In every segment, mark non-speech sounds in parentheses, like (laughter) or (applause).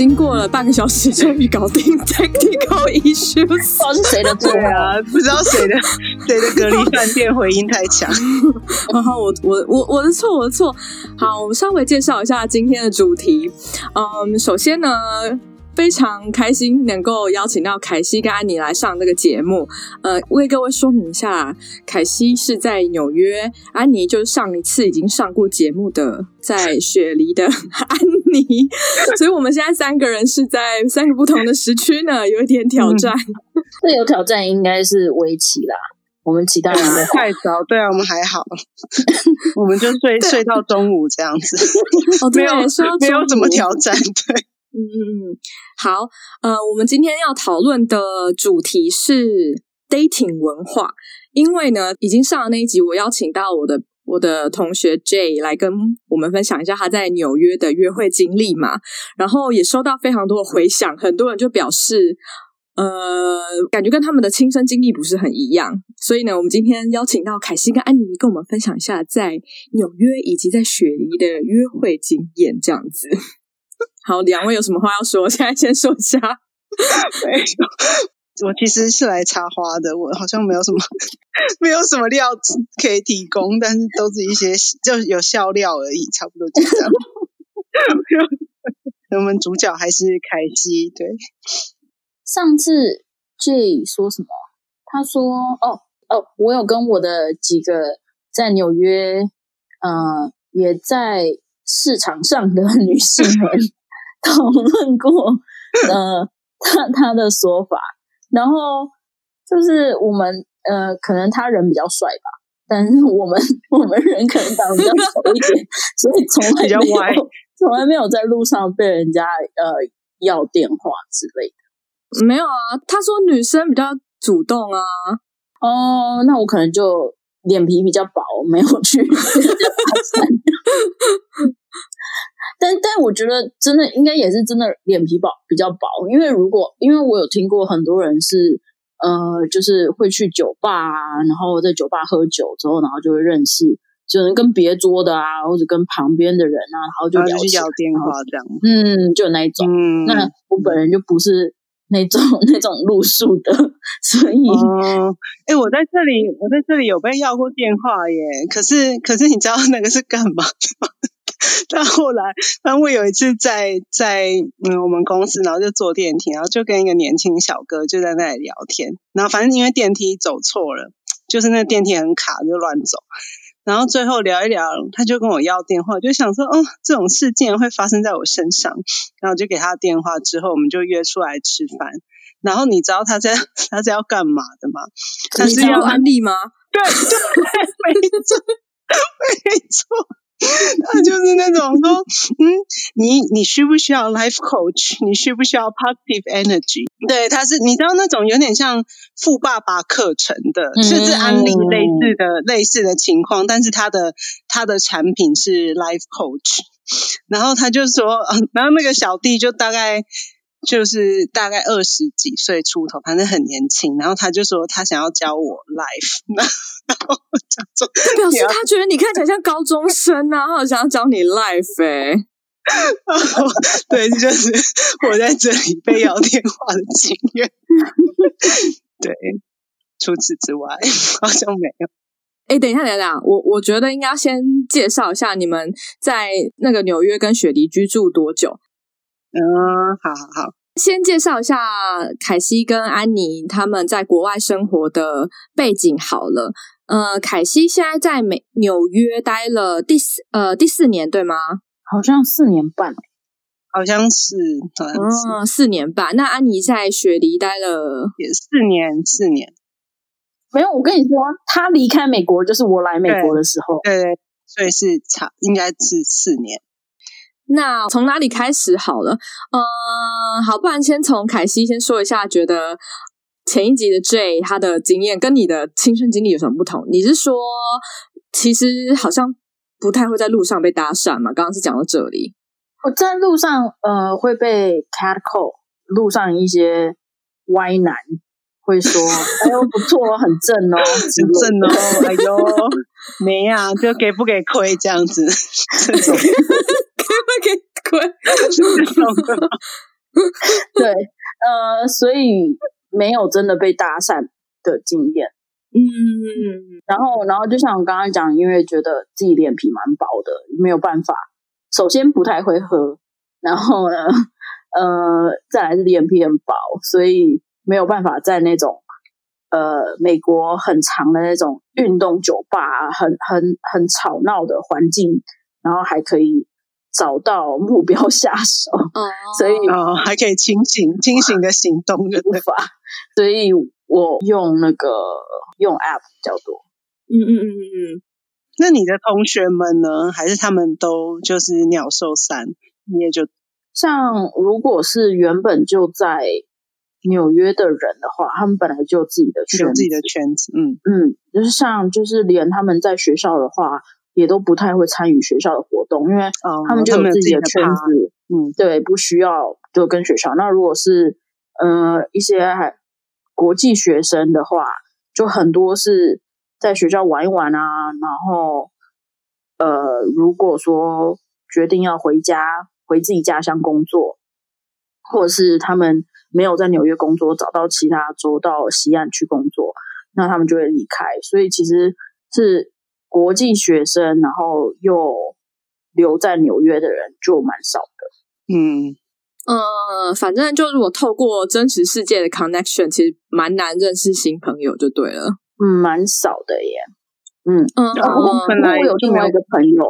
经过了半个小时，终于搞定 (laughs) technical issues。不知道是谁的错啊？不知道谁的 (laughs) 谁的隔离饭店回音太强。(laughs) 然后我我我我的错，我的错。好，我们稍微介绍一下今天的主题。嗯，首先呢。非常开心能够邀请到凯西跟安妮来上这个节目。呃，为各位说明一下，凯西是在纽约，安妮就是上一次已经上过节目的在雪梨的安妮，所以我们现在三个人是在三个不同的时区呢，有一点挑战。最、嗯、有挑战应该是围棋啦，我们其他人 (laughs) 太早，对啊，我们还好，(laughs) 我们就睡睡到中午这样子，哦，对，没有没有怎么挑战，对。嗯嗯嗯，好，呃，我们今天要讨论的主题是 dating 文化，因为呢，已经上了那一集，我邀请到我的我的同学 Jay 来跟我们分享一下他在纽约的约会经历嘛，然后也收到非常多的回响，很多人就表示，呃，感觉跟他们的亲身经历不是很一样，所以呢，我们今天邀请到凯西跟安妮跟我们分享一下在纽约以及在雪梨的约会经验，这样子。(laughs) 好，两位有什么话要说？现在先说一下。没有，我其实是来插花的，我好像没有什么，(laughs) 没有什么料子可以提供，但是都是一些就有笑料而已，差不多就这样。(laughs) 我们主角还是凯西，对。上次 J 说什么？他说：“哦哦，我有跟我的几个在纽约，嗯、呃，也在市场上的女性们。(laughs) ”讨论过，呃，他他的说法，然后就是我们，呃，可能他人比较帅吧，但是我们我们人可能长得比较丑一点，(laughs) 所以从来没有从来没有在路上被人家呃要电话之类的，没有啊。他说女生比较主动啊，哦，那我可能就脸皮比较薄，没有去。(laughs) 但但我觉得真的应该也是真的脸皮薄比较薄，因为如果因为我有听过很多人是呃，就是会去酒吧啊，然后在酒吧喝酒之后，然后就会认识，就能跟别桌的啊，或者跟旁边的人啊，然后就聊电话这样，嗯，就那一种。嗯，那我本人就不是那种那种路数的，所以，哦，哎，我在这里，我在这里有被要过电话耶，可是可是你知道那个是干嘛吗？(laughs) 但后来，但我有一次在在嗯我们公司，然后就坐电梯，然后就跟一个年轻小哥就在那里聊天，然后反正因为电梯走错了，就是那电梯很卡，就乱走，然后最后聊一聊，他就跟我要电话，就想说，哦，这种事竟然会发生在我身上，然后就给他电话，之后我们就约出来吃饭，然后你知道他在 (laughs) 他在要干嘛的吗？他是要安利吗？对对，没错，(laughs) 没错。(laughs) 他就是那种说，嗯，你你需不需要 life coach？(laughs) 你需不需要 positive energy？对，他是你知道那种有点像富爸爸课程的，嗯、甚至安利类似的类似的情况，但是他的他的产品是 life coach。然后他就说，(laughs) 然后那个小弟就大概就是大概二十几岁出头，反正很年轻。然后他就说他想要教我 life。(laughs) 表示他觉得你看起来像高中生啊，他好想要教你 life 哎、欸，(laughs) 对，就是我在这里被要电话的经验。对，除此之外好像没有。哎、欸，等一下，等一下，我我觉得应该先介绍一下你们在那个纽约跟雪梨居住多久。嗯，好好好，先介绍一下凯西跟安妮他们在国外生活的背景好了。呃，凯西现在在美纽约待了第四呃第四年，对吗？好像四年半。好像是，好像是，嗯，四年半。那安妮在雪梨待了也四年，四年。没有，我跟你说，他离开美国就是我来美国的时候，对对，所以是差，应该是四年。那从哪里开始好了？嗯，好，不然先从凯西先说一下，觉得前一集的 J 他的经验跟你的亲身经历有什么不同？你是说，其实好像不太会在路上被搭讪嘛？刚刚是讲到这里。我在路上，呃，会被 catcall，路上一些歪男会说：“哎呦，不错，很正哦，(laughs) 很正哦，哎呦，没啊，就给不给亏这样子，这种 (laughs) 给不给亏这对，呃，所以没有真的被搭讪的经验，嗯，然后，然后就像我刚刚讲，因为觉得自己脸皮蛮薄的，没有办法。首先不太会喝，然后呢，呃，再来是脸皮很薄，所以没有办法在那种呃美国很长的那种运动酒吧，很很很吵闹的环境，然后还可以找到目标下手，哦，所以哦还可以清醒清醒的行动的方法，所以我用那个用 App 比较多，嗯嗯嗯嗯嗯。那你的同学们呢？还是他们都就是鸟兽散？你也就像如果是原本就在纽约的人的话，他们本来就有自己的圈子，有自己的圈子，嗯嗯，就是像就是连他们在学校的话，也都不太会参与学校的活动，因为他们就有自己的圈子，嗯，对，不需要就跟学校。那如果是呃一些国际学生的话，就很多是。在学校玩一玩啊，然后，呃，如果说决定要回家，回自己家乡工作，或者是他们没有在纽约工作，找到其他州到西岸去工作，那他们就会离开。所以其实是国际学生，然后又留在纽约的人就蛮少的。嗯，呃，反正就如果透过真实世界的 connection，其实蛮难认识新朋友，就对了。嗯，蛮少的耶。嗯嗯，我本来有另外一个朋友，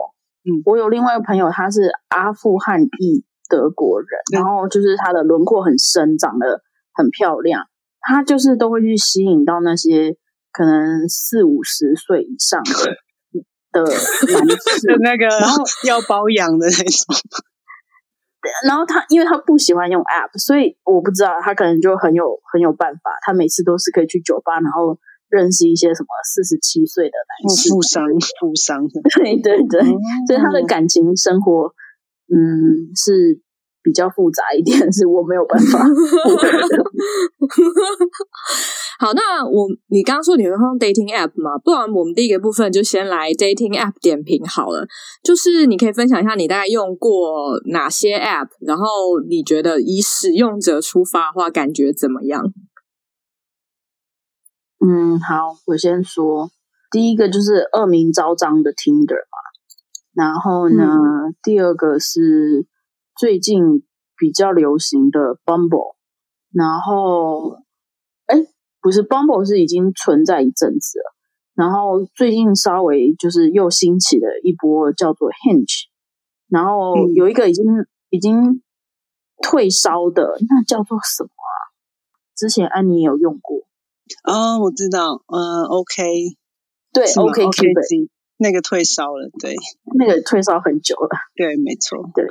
嗯，我有另外一个朋友，他是阿富汗裔德国人，嗯，然后就是他的轮廓很深，长得很漂亮，他就是都会去吸引到那些可能四五十岁以上的 (laughs) 的 (laughs) 男士，那个然后 (laughs) 要包养的那种。然后他因为他不喜欢用 App，所以我不知道他可能就很有很有办法，他每次都是可以去酒吧，然后。认识一些什么四十七岁的男士，富商，(laughs) 富商，对对对，嗯，所以他的感情生活，嗯，是比较复杂一点，(laughs) 是我没有办法。(laughs) (laughs) 好，那我你刚刚说你会用 dating app 吗？不然我们第一个部分就先来 dating app 点评好了。就是你可以分享一下你大概用过哪些 app，然后你觉得以使用者出发的话，感觉怎么样？嗯，好，我先说第一个就是恶名昭彰的 Tinder 嘛，然后呢，嗯，第二个是最近比较流行的 Bumble，然后，哎，不是 Bumble 是已经存在一阵子了，然后最近稍微就是又兴起了一波叫做 Hinge，然后有一个已经已经退烧的，那叫做什么啊？之前安妮也有用过。哦，我知道，嗯，OK，对，OkCupid，那个退烧了，对，那个退烧很久了，对，没错，对。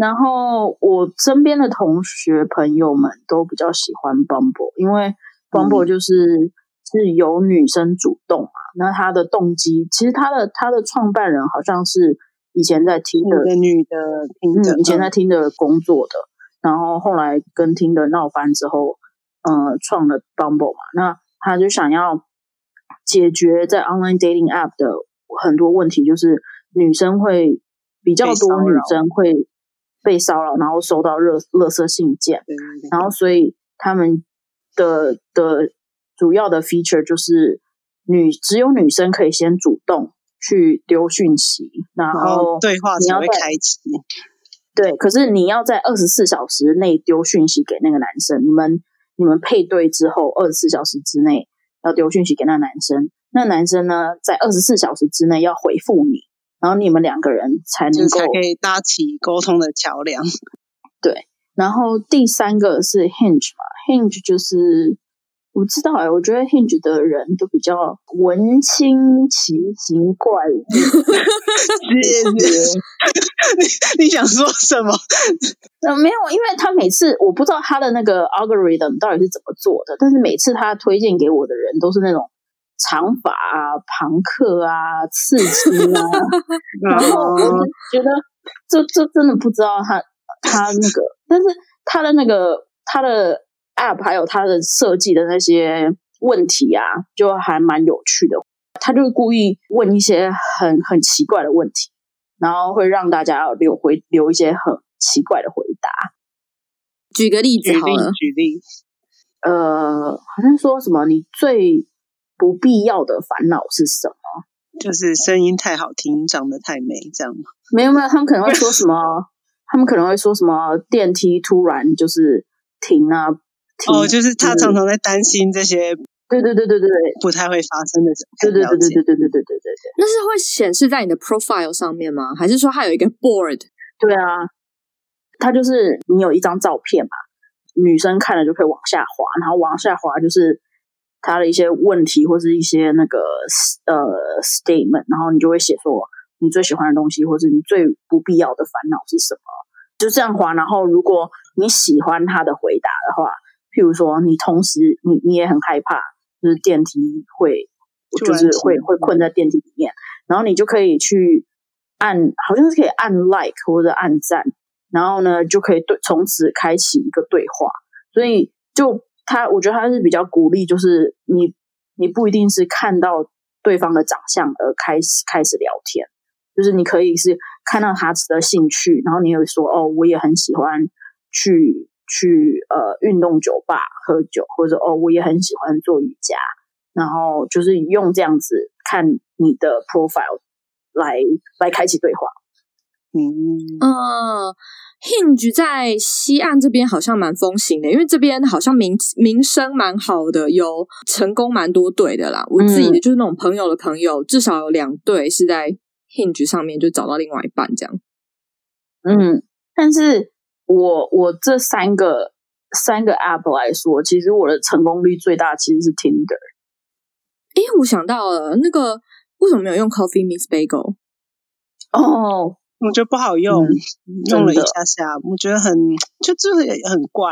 然后我身边的同学朋友们都比较喜欢 Bumble，因为 Bumble 就是、嗯、是由女生主动嘛，那他的动机，其实他的他的创办人好像是以前在 Tinder 的女的，嗯，以前在 Tinder 工作的，然后后来跟 Tinder 闹翻之后。呃，创了 Bumble 嘛，那他就想要解决在 online dating app 的很多问题，就是女生会比较多女生会被骚扰，然后收到热垃圾信件，然后所以他们的的主要的 feature 就是女只有女生可以先主动去丢讯息，然后对话才会开启。对，可是你要在二十四小时内丢讯息给那个男生，你们。你们配对之后，二十四小时之内要丢讯息给那男生，那男生呢，在二十四小时之内要回复你，然后你们两个人才能够才可以搭起沟通的桥梁。(laughs) 对，然后第三个是 Hinge 嘛，Hinge 就是。我知道哎、欸，我觉得 Hinge 的人都比较文青奇形怪 (laughs) 异。(laughs) 你你想说什么？呃，没有，因为他每次我不知道他的那个 algorithm 到底是怎么做的，但是每次他推荐给我的人都是那种长发啊、庞克啊、(laughs) 刺青啊，(laughs) 然后我就觉得这这真的不知道他他那个，但是他的那个他的。App 还有他的设计的那些问题啊，就还蛮有趣的。他就故意问一些很很奇怪的问题，然后会让大家留回留一些很奇怪的回答。举个例子好了，举例，呃，好像说什么你最不必要的烦恼是什么？就是声音太好听，长得太美，这样吗？没有没有，他们可能会说什么？(laughs) 他们可能会说什么？电梯突然就是停啊。哦，就是他常常在担心这些，对对对对对，不太会发生的事。对对对对对对对对对对。那是会显示在你的 profile 上面吗？还是说它有一个 board？对啊，它就是你有一张照片嘛，女生看了就可以往下滑，然后往下滑就是他的一些问题或是一些那个呃 statement，然后你就会写说你最喜欢的东西，或者你最不必要的烦恼是什么，就这样滑。然后如果你喜欢他的回答的话。譬如说，你同时你你也很害怕，就是电梯会，就是会会困在电梯里面，然后你就可以去按，好像是可以按 like 或者按赞，然后呢就可以对从此开启一个对话。所以就他，我觉得他是比较鼓励，就是你你不一定是看到对方的长相而开始开始聊天，就是你可以是看到他的兴趣，然后你会说哦，我也很喜欢去。去呃运动酒吧喝酒，或者哦，我也很喜欢做瑜伽，然后就是用这样子看你的 profile 来来开启对话。嗯呃，Hinge 在西岸这边好像蛮风行的，因为这边好像名名声蛮好的，有成功蛮多对的啦。我自己的就是那种朋友的朋友，嗯、至少有两对是在 Hinge 上面就找到另外一半这样。嗯，但是。我我这三个三个 app 来说，其实我的成功率最大其实是 Tinder。哎，我想到了，那个为什么没有用 Coffee Meets Bagel？哦，我觉得不好用，嗯、用了一下下，我觉得很就就是很怪。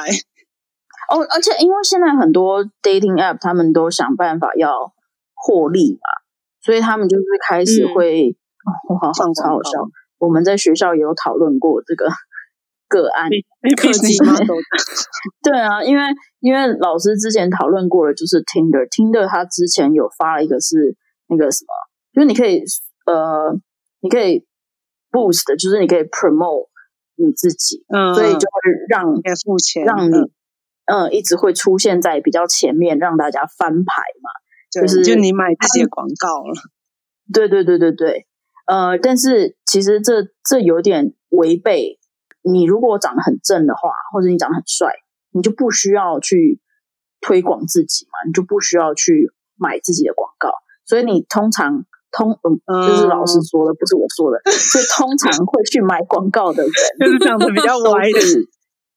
哦，而且因为现在很多 dating app 他们都想办法要获利嘛，所以他们就是开始会，嗯哦、好好超好笑。我们在学校也有讨论过这个。(laughs) 个案科技吗？(laughs) 对啊，因为因为老师之前讨论过了，就是 Tinder，Tinder 他之前有发了一个是那个什么，就是你可以呃，你可以 boost，就是你可以 promote 你自己，嗯，所以就会让你付钱，让你嗯、呃、一直会出现在比较前面，让大家翻牌嘛，就是就你买这些广告了，(laughs) 对对对对对，呃，但是其实这这有点违背。你如果长得很正的话，或者你长得很帅，你就不需要去推广自己嘛，你就不需要去买自己的广告。所以你通常通嗯，这、就是老师说的，不是我说的。所以通常会去买广告的人，(laughs) 就是长得比较歪的。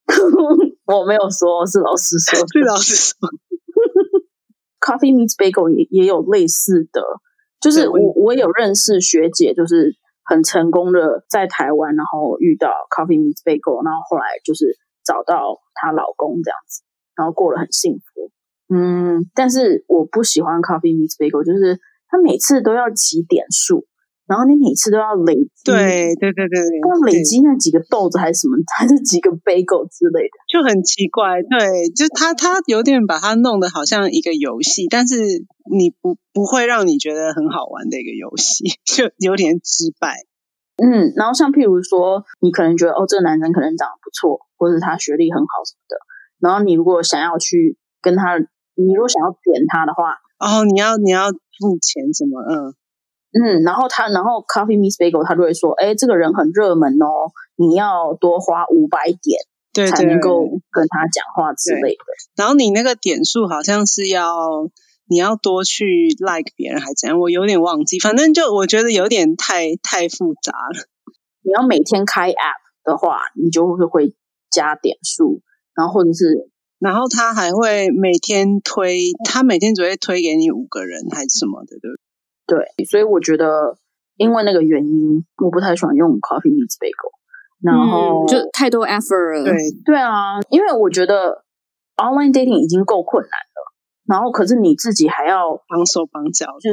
(laughs) 我没有说，是老师说，(laughs) 是老师说。Coffee Meets Bagel 也也有类似的，就是我我有认识学姐，就是。很成功的在台湾，然后遇到 Coffee Meets Bagel，然后后来就是找到她老公这样子，然后过得很幸福。嗯，但是我不喜欢 Coffee Meets Bagel，就是他每次都要挤点数，然后你每次都要累积，对对对对，要累积那几个豆子还是什么，(laughs) 还是几个 bagel 之类的，就很奇怪。对，就他他有点把它弄得好像一个游戏，但是你不不会让你觉得很好玩的一个游戏，(laughs) 就有点失败。嗯，然后像譬如说，你可能觉得哦，这个男生可能长得不错，或者他学历很好什么的，然后你如果想要去跟他，你如果想要点他的话，哦，你要你要付钱什么？嗯。嗯，然后他，然后 Coffee Miss Bagel 他就会说，哎，这个人很热门哦，你要多花五百点，对，才能够跟他讲话之类的。然后你那个点数好像是要你要多去 like 别人还怎样，我有点忘记，反正就我觉得有点太太复杂了。你要每天开 app 的话，你就会会加点数，然后或者是，然后他还会每天推，他每天只会推给你五个人还是什么的，对不对？对，所以我觉得因为那个原因，我不太喜欢用 Coffee Meets Bagel，然后、嗯、就太多 effort 了。对对啊，因为我觉得 online dating 已经够困难了，然后可是你自己还要绑手绑脚，就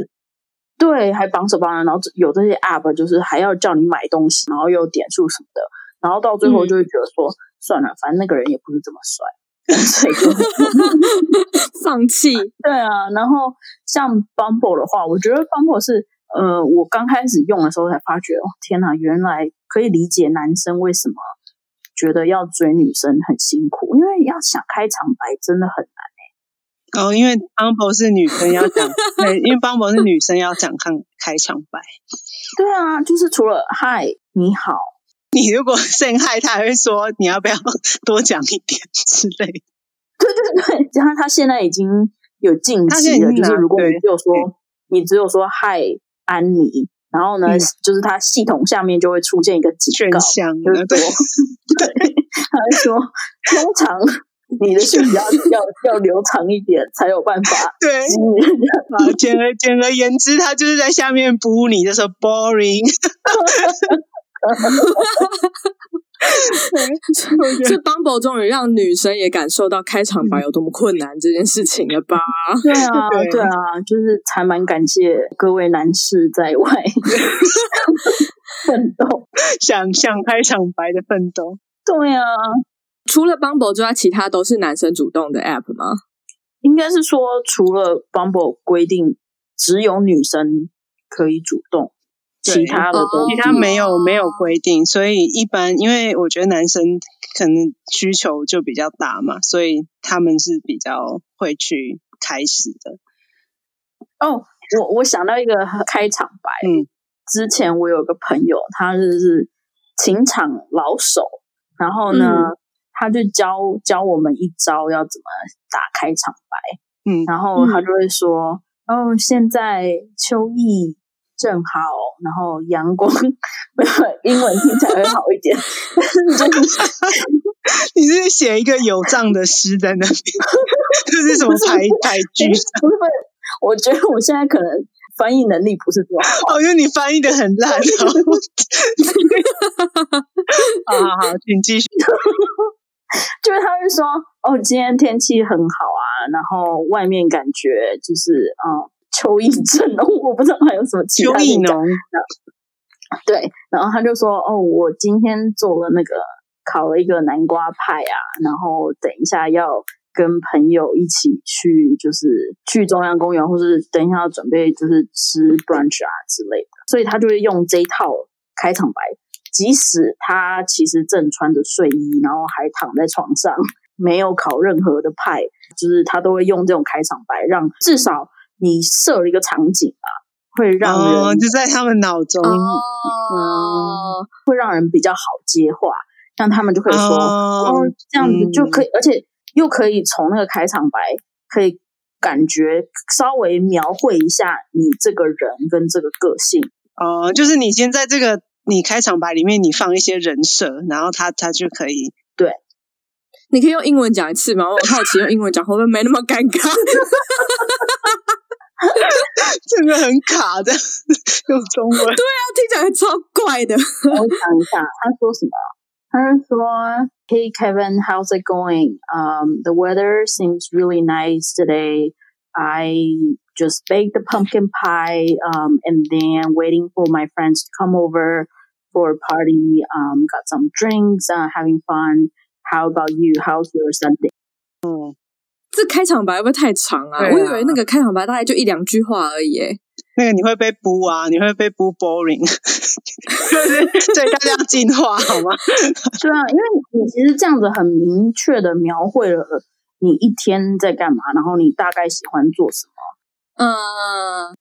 对，还绑手绑脚，然后有这些 app 就是还要叫你买东西，然后又点数什么的。然后到最后就会觉得说，嗯、算了，反正那个人也不是这么帅，(laughs) 放弃。对啊，然后像 Bumble 的话，我觉得 Bumble 是，呃，我刚开始用的时候才发觉，哦，天哪，原来可以理解男生为什么觉得要追女生很辛苦，因为要想开场白真的很难哎。哦，因为 Bumble 是女生要讲，对，因为 Bumble 是女生要讲看开场白。对啊，就是除了嗨，你好。你如果陷害他，还会说你要不要多讲一点之类的。对对对，加上他现在已经有禁忌了，就是如果你只有说你只有说嗨安妮，然后呢，嗯、就是他系统下面就会出现一个警告，就是说，(laughs) 对，他会说通常你的讯息要要要留长一点才有办法。(laughs) 对，啊，简而简而言之，他就是在下面补你，就说 boring。(laughs) 哈哈哈哈哈！这 Bumble 终于让女生也感受到开场白有多么困难这件事情了吧？对啊，对啊，就是还蛮感谢各位男士在外 (laughs) 奋斗，想象开场白的奋斗。对啊，除了 Bumble 之外，其他都是男生主动的 App 吗？应该是说，除了 Bumble 规定只有女生可以主动。其他的东西，其他没有没有规定，所以一般，因为我觉得男生可能需求就比较大嘛，所以他们是比较会去开始的。哦，我我想到一个开场白，嗯，之前我有个朋友，他就是情场老手，然后呢，嗯、他就教教我们一招要怎么打开场白，嗯，然后他就会说，嗯、哦，现在秋意。正好，然后阳光，英文听起来会好一点。(laughs) 你是写一个有账的诗在那边？(laughs) 这是什么台台剧？不是不是，我觉得我现在可能翻译能力不是这么好。哦，因为你翻译的很烂。(laughs) 好好好，请继续。就是他会说，哦，今天天气很好啊，然后外面感觉就是，嗯。秋意正浓，(laughs) 我不知道还有什么其他的。秋意浓。对，然后他就说：“哦，我今天做了那个烤了一个南瓜派啊，然后等一下要跟朋友一起去，就是去中央公园，或是等一下要准备就是吃 brunch 啊之类的。所以他就会用这一套开场白，即使他其实正穿着睡衣，然后还躺在床上，没有烤任何的派，就是他都会用这种开场白，让至少。”你设了一个场景啊，会让人、哦、就在他们脑中，哦、嗯，会让人比较好接话，让他们就可以说，哦，哦，这样子就可以，嗯、而且又可以从那个开场白，可以感觉稍微描绘一下你这个人跟这个个性。哦，就是你先在这个你开场白里面，你放一些人设，然后他他就可以对。你可以用英文讲一次吗？我好奇用英文讲会不会没那么尴尬？(laughs) 真的很卡的，用中文。对啊，听起来超怪的。我想一下，他说什么？他是说：“Hey Kevin, how's it going? Um, the weather seems really nice today. I just baked the pumpkin pie. Um, and then waiting for my friends to come over for a party. Um, got some drinks. Uh, having fun. How about you? How's your Sunday?” 嗯。 这开场白会不会太长啊？啊我以为那个开场白大概就一两句话而已。那个你会被补啊，你会被补 boring，(laughs) 对，大家要进化好吗？(laughs) 对啊，因为你其实这样子很明确的描绘了你一天在干嘛，然后你大概喜欢做什么。嗯，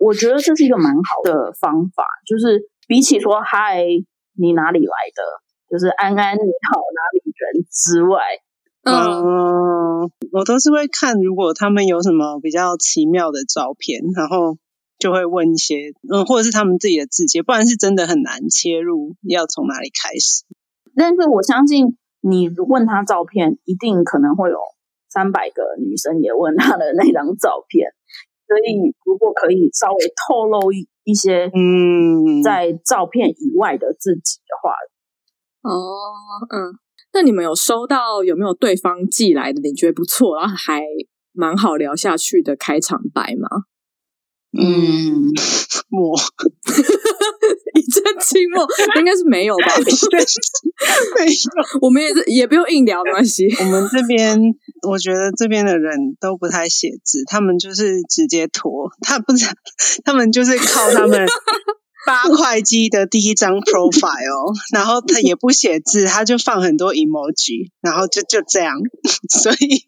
我觉得这是一个蛮好的方法，就是比起说嗨，你哪里来的，就是安安你好哪里人之外。嗯、呃，我都是会看，如果他们有什么比较奇妙的照片，然后就会问一些，嗯，或者是他们自己的字迹，不然是真的很难切入，要从哪里开始。但是我相信你问他照片，一定可能会有三百个女生也问他的那张照片。所以，如果可以稍微透露一一些，嗯，在照片以外的自己的话，哦，嗯，那你们有收到有没有对方寄来的你觉得不错，然后还蛮好聊下去的开场白吗？嗯，我，(laughs) 一阵寂寞，应该是没有吧？(laughs) (laughs) 没有，我们也是，也不用硬聊，没关系。我们这边，我觉得这边的人都不太写字，他们就是直接拖，他不是，他们就是靠他们八块肌的第一张 profile，(laughs) 然后他也不写字，他就放很多 emoji，然后就就这样，所以。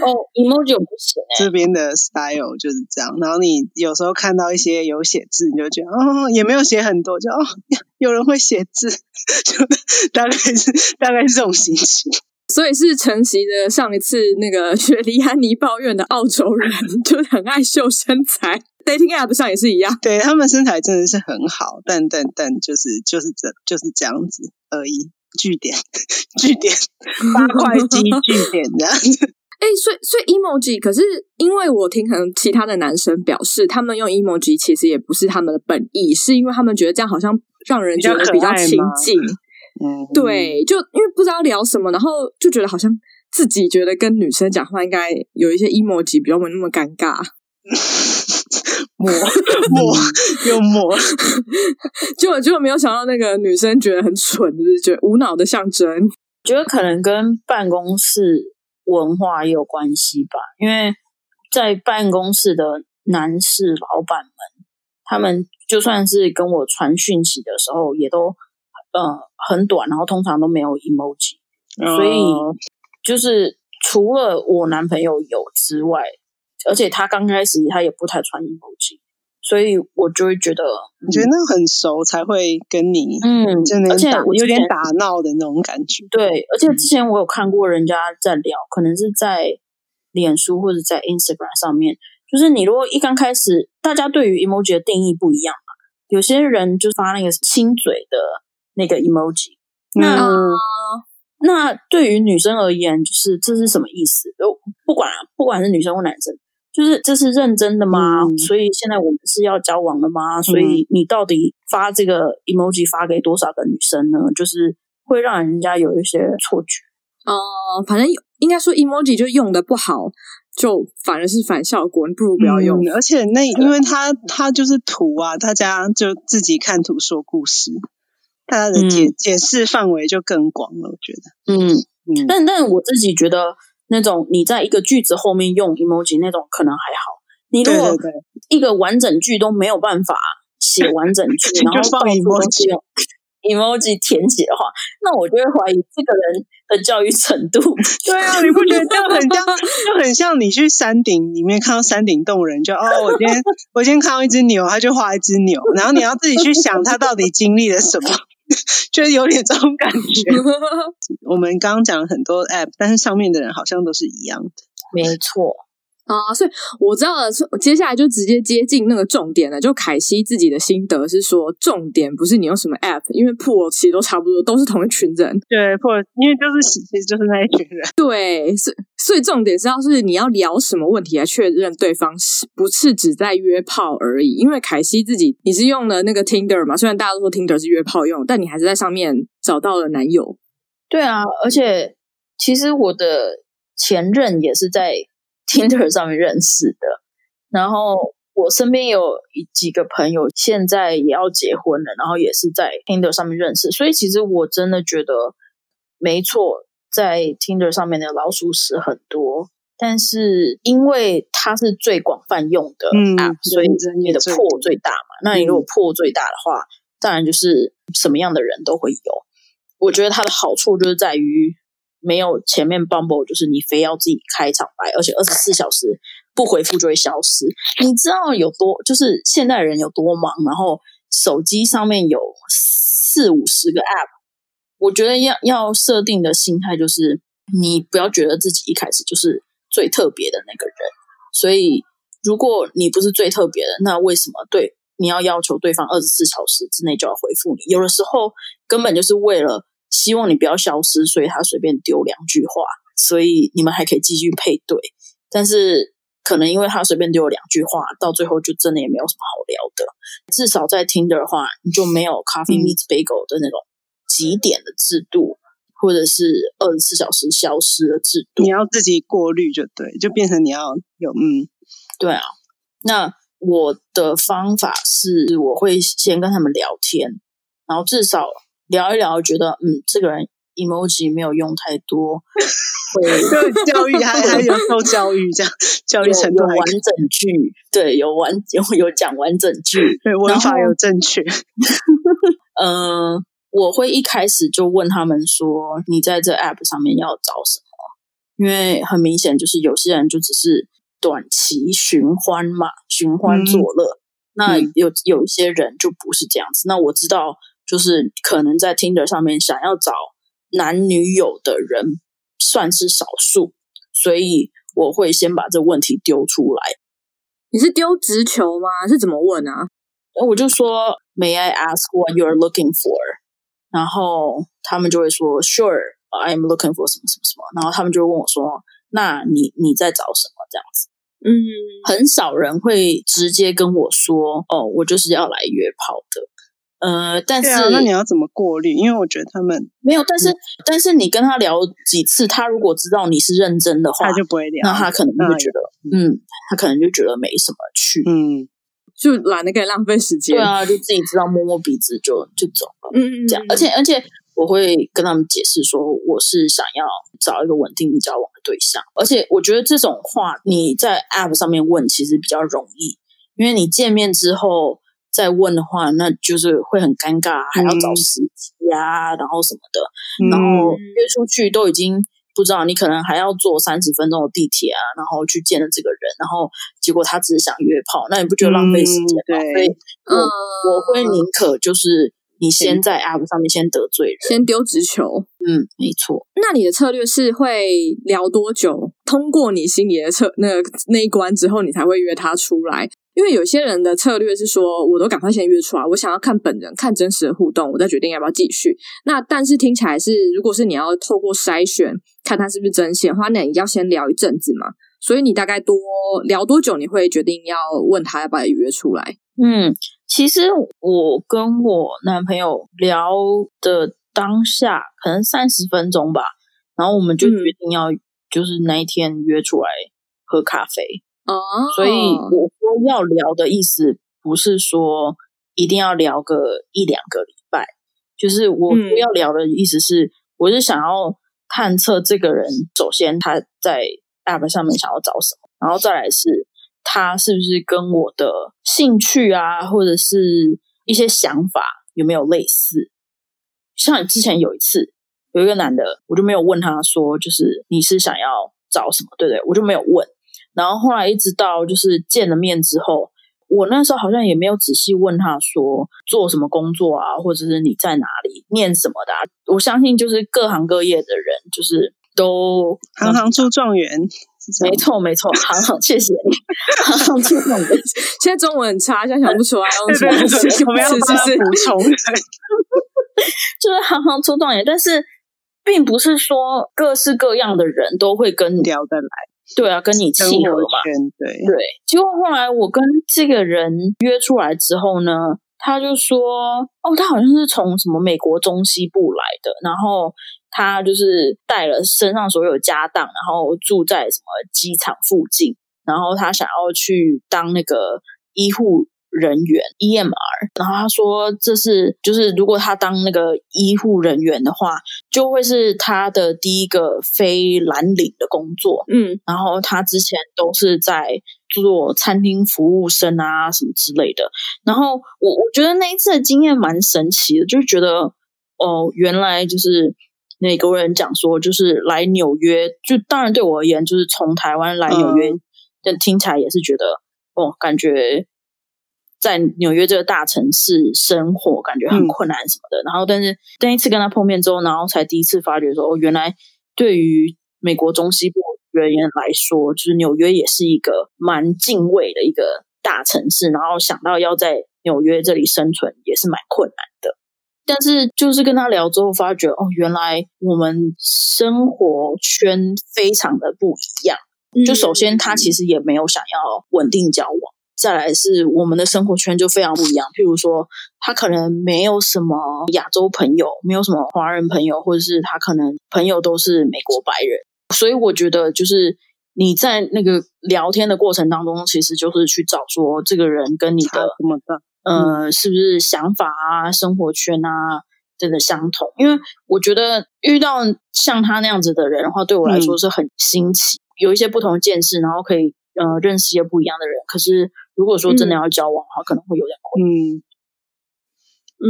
哦，emoji 不行。这边的 style 就是这样。然后你有时候看到一些有写字，你就觉得哦，也没有写很多，就哦，有人会写字，(laughs) 就大概是大概是这种心情。所以是承袭的上一次那个雪梨安妮抱怨的澳洲人，就很爱秀身材，dating app 上也是一样。对，他们身材真的是很好，但但但就是就是这就是这样子而已。句点，(laughs) 句点，八块肌 (laughs) 句点这样子。哎、欸，所以所以 emoji，可是因为我听可能其他的男生表示，他们用 emoji 其实也不是他们的本意，是因为他们觉得这样好像让人觉得比较亲近。嗯，对，就因为不知道聊什么，然后就觉得好像自己觉得跟女生讲话应该有一些 emoji 比较没那么尴尬。(laughs) 抹抹又抹，(laughs) (laughs) 结果结果没有想到那个女生觉得很蠢，就是觉得无脑的象征。觉得可能跟办公室文化也有关系吧，因为在办公室的男士老板们，他们就算是跟我传讯息的时候，也都呃很短，然后通常都没有 emoji，所以就是除了我男朋友有之外。而且他刚开始他也不太穿 emoji，所以我就会觉得，我觉得那很熟才会跟你，嗯，而且我有点打闹的那种感觉。对，而且之前我有看过人家在聊，可能是在脸书或者在 Instagram 上面，就是你如果一刚开始，大家对于 emoji 的定义不一样嘛，有些人就发那个亲嘴的那个 emoji，那。嗯那对于女生而言，就是这是什么意思？就不管不管是女生或男生。就是这是认真的吗？嗯、所以现在我们是要交往了吗？嗯、所以你到底发这个 emoji 发给多少个女生呢？就是会让人家有一些错觉。呃，反正应该说 emoji 就用的不好，就反而是反效果，你不如不要用。嗯、而且那因为它它就是图啊，大家就自己看图说故事，大家的解、嗯、解释范围就更广了。我觉得，嗯嗯，但但我自己觉得。那种你在一个句子后面用 emoji 那种可能还好，你如果一个完整句都没有办法写完整句，(laughs) 然后放 emoji emoji 填写的话，那我就会怀疑这个人的教育程度。(laughs) 对啊，你不觉得这样很像？就很像你去山顶里面看到山顶洞人，就哦，我今天我今天看到一只牛，他就画一只牛，然后你要自己去想他到底经历了什么。觉得有点这种感觉。(laughs) 我们刚刚讲了很多 app，但是上面的人好像都是一样的。没错。啊，所以我知道了，接下来就直接接近那个重点了。就凯西自己的心得是说，重点不是你用什么 app，因为 pool 其实都差不多，都是同一群人。对，pool 因为就是其实就是那一群人。(laughs) 对，是所以重点是要是你要聊什么问题来确认对方是不是只在约炮而已。因为凯西自己你是用了那个 Tinder 嘛，虽然大家都说 Tinder 是约炮用，但你还是在上面找到了男友。对啊，而且其实我的前任也是在。Tinder 上面认识的，然后我身边有几个朋友现在也要结婚了，然后也是在 Tinder 上面认识，所以其实我真的觉得没错，在 Tinder 上面的老鼠屎很多，但是因为它是最广泛用的 App，嗯，所以你的 pool 最大嘛。那你如果 pool 最大的话，嗯，当然就是什么样的人都会有。我觉得它的好处就是在于。没有前面 Bumble，就是你非要自己开场白，而且二十四小时不回复就会消失。你知道有多，就是现代人有多忙，然后手机上面有四五十个 App。我觉得要要设定的心态就是，你不要觉得自己一开始就是最特别的那个人。所以，如果你不是最特别的，那为什么对你要要求对方二十四小时之内就要回复你？有的时候根本就是为了。希望你不要消失，所以他随便丢两句话，所以你们还可以继续配对。但是可能因为他随便丢了两句话，到最后就真的也没有什么好聊的。至少在 Tinder 的话，你就没有 Coffee Meets Bagel 的那种几点的制度，或者是二十四小时消失的制度。你要自己过滤就对，就变成你要有嗯，对啊。那我的方法是，我会先跟他们聊天，然后至少聊一聊，觉得嗯，这个人。emoji 没有用太多，会 (laughs) 教育还还有受教育这样，教育程度有完整句，对，有完有有讲完整句，对，文法有正确。嗯、(laughs) 呃，我会一开始就问他们说，你在这 app 上面要找什么？因为很明显就是有些人就只是短期寻欢嘛，寻欢作乐。嗯、那有有一些人就不是这样子。那我知道，就是可能在 Tinder 上面想要找。男女友的人算是少数，所以我会先把这问题丢出来。你是丢直球吗？是怎么问啊？我就说，May I ask what you are looking for？然后他们就会说，Sure，I am looking for 什么什么什么。然后他们就会问我说，那你你在找什么？这样子，嗯，很少人会直接跟我说，哦，我就是要来约炮的。呃，但是、啊、那你要怎么过滤？因为我觉得他们没有，但是、嗯、但是你跟他聊几次，他如果知道你是认真的话，他就不会聊。那他可能就会觉得，嗯，嗯，他可能就觉得没什么趣，嗯，就懒得给浪费时间。对啊，就自己知道摸摸鼻子就就走了，嗯，这样。而且而且我会跟他们解释说，我是想要找一个稳定交往的对象。而且我觉得这种话你在 App 上面问其实比较容易，因为你见面之后。再问的话，那就是会很尴尬，还要找时机啊，嗯、然后什么的，嗯、然后约出去都已经不知道，你可能还要坐三十分钟的地铁啊，然后去见了这个人，然后结果他只是想约炮，那你不觉得浪费时间吗？所以我、嗯、我会宁可就是你先在 App 上面先得罪人，先丢直球。嗯，没错。那你的策略是会聊多久？通过你心里的测那那一关之后，你才会约他出来？因为有些人的策略是说，我都赶快先约出来，我想要看本人，看真实的互动，我再决定要不要继续。那但是听起来是，如果是你要透过筛选看他是不是真心的话，那你要先聊一阵子嘛。所以你大概多聊多久，你会决定要问他要不要约出来？嗯，其实我跟我男朋友聊的当下可能三十分钟吧，然后我们就决定要就是那一天约出来喝咖啡。哦，oh. 所以我说要聊的意思不是说一定要聊个一两个礼拜，就是我说要聊的意思是，嗯、我是想要探测这个人，首先他在 App 上面想要找什么，然后再来是他是不是跟我的兴趣啊，或者是一些想法有没有类似。像之前有一次有一个男的，我就没有问他说，就是你是想要找什么，对不对？我就没有问。然后后来一直到就是见了面之后，我那时候好像也没有仔细问他说做什么工作啊，或者是你在哪里念什么的啊。我相信就是各行各业的人，就是都行行出状元。没错没错，行行谢谢你，行行出状元。(laughs) 现在中文很差，现在想不出来用什么词，我们要帮他 (laughs) 补充。(laughs) 就是行行出状元，但是并不是说各式各样的人都会跟你聊得来。对啊，跟你契合嘛？对对。结果后来我跟这个人约出来之后呢，他就说：“哦，他好像是从什么美国中西部来的，然后他就是带了身上所有家当，然后住在什么机场附近，然后他想要去当那个医护。”人员 EMR，然后他说这是就是如果他当那个医护人员的话，就会是他的第一个非蓝领的工作。嗯，然后他之前都是在做餐厅服务生啊什么之类的。然后我我觉得那一次的经验蛮神奇的，就是觉得哦，原来就是美国人讲说就是来纽约，就当然对我而言就是从台湾来纽约，但听起来也是觉得哦，感觉。在纽约这个大城市生活，感觉很困难什么的。嗯、然后，但是第一次跟他碰面之后，然后才第一次发觉说，哦，原来对于美国中西部人员来说，就是纽约也是一个蛮敬畏的一个大城市。然后想到要在纽约这里生存，也是蛮困难的。但是就是跟他聊之后，发觉哦，原来我们生活圈非常的不一样。就首先他其实也没有想要稳定交往，再来是我们的生活圈就非常不一样。譬如说，他可能没有什么亚洲朋友，没有什么华人朋友，或者是他可能朋友都是美国白人。所以我觉得就是你在那个聊天的过程当中，其实就是去找说这个人跟你的什么的。呃，是不是想法啊、生活圈啊，真的相同？因为我觉得遇到像他那样子的人的话，对我来说是很新奇，嗯、有一些不同的见识，然后可以呃认识一些不一样的人。可是如果说真的要交往的话，嗯、可能会有点困难。嗯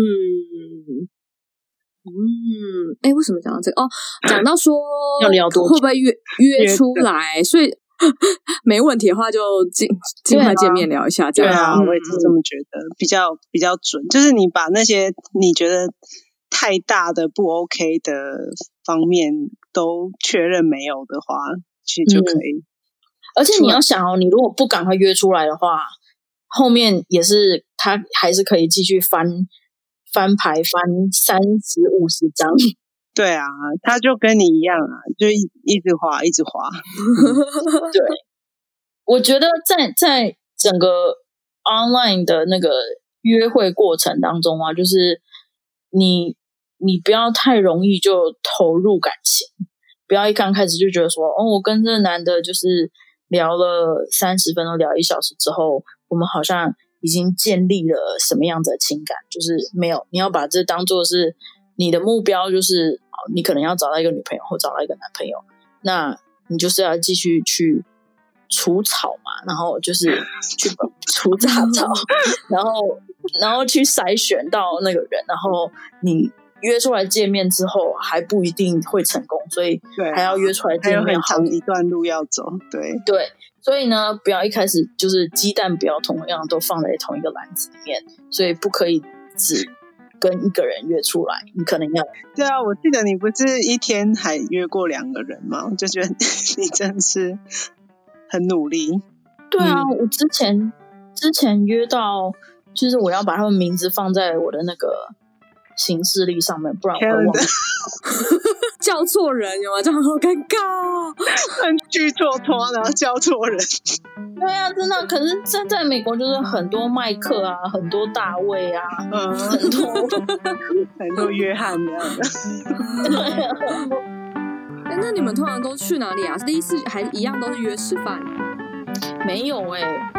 嗯，哎、欸，为什么讲到这个？哦，讲到说要聊多久，会不会约约出来？所以。(laughs) 没问题的话，就尽尽快见面聊一下，这样。对啊，我也是这么觉得，比较比较准。就是你把那些你觉得太大的不 OK 的方面都确认没有的话，其实就可以。而且你要想哦，你如果不赶快约出来的话，后面也是他还是可以继续翻翻牌，翻三十五十张。对啊，他就跟你一样啊，就一一直滑，一直滑。(laughs) 对，我觉得在在整个 online 的那个约会过程当中啊，就是你你不要太容易就投入感情，不要一刚开始就觉得说，哦，我跟这个男的就是聊了三十分钟，聊一小时之后，我们好像已经建立了什么样子的情感，就是没有，你要把这当做是你的目标，就是。你可能要找到一个女朋友或找到一个男朋友，那你就是要继续去除草嘛，然后就是去除杂草，(laughs) 然后然后去筛选到那个人，然后你约出来见面之后还不一定会成功，所以还要约出来见面，还有一段路要走。对对，所以呢，不要一开始就是鸡蛋不要同样都放在同一个篮子里面，所以不可以只。跟一个人约出来，你可能要。(laughs) 对啊，我记得你不是一天还约过两个人吗？我就觉得 (laughs) 你真的是很努力。对啊，嗯、我之前之前约到，就是我要把他们名字放在我的那个行事历上面，不然我会忘。(laughs) 叫错人有吗？这样好尴尬，(laughs) 很剧错拖，然后叫错人。对啊，真的。可是现在美国就是很多麦克啊，很多大卫啊，嗯，很多很多约翰这样的。对啊。哎，那你们通常都去哪里啊？第一次还一样都是约吃饭？没有哎、欸。